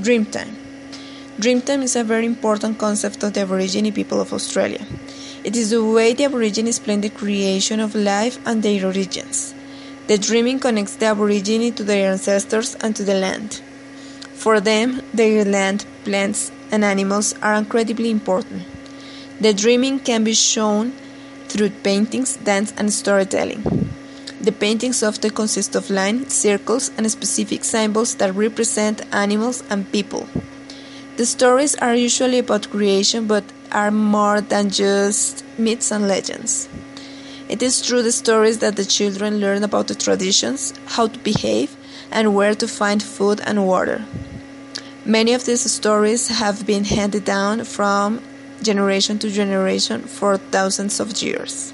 Dreamtime. Dreamtime is a very important concept of the Aborigine people of Australia. It is the way the Aborigines plan the creation of life and their origins. The dreaming connects the Aborigine to their ancestors and to the land. For them, their land, plants, and animals are incredibly important. The dreaming can be shown through paintings, dance, and storytelling. The paintings often consist of lines, circles, and specific symbols that represent animals and people. The stories are usually about creation but are more than just myths and legends. It is through the stories that the children learn about the traditions, how to behave, and where to find food and water. Many of these stories have been handed down from generation to generation for thousands of years.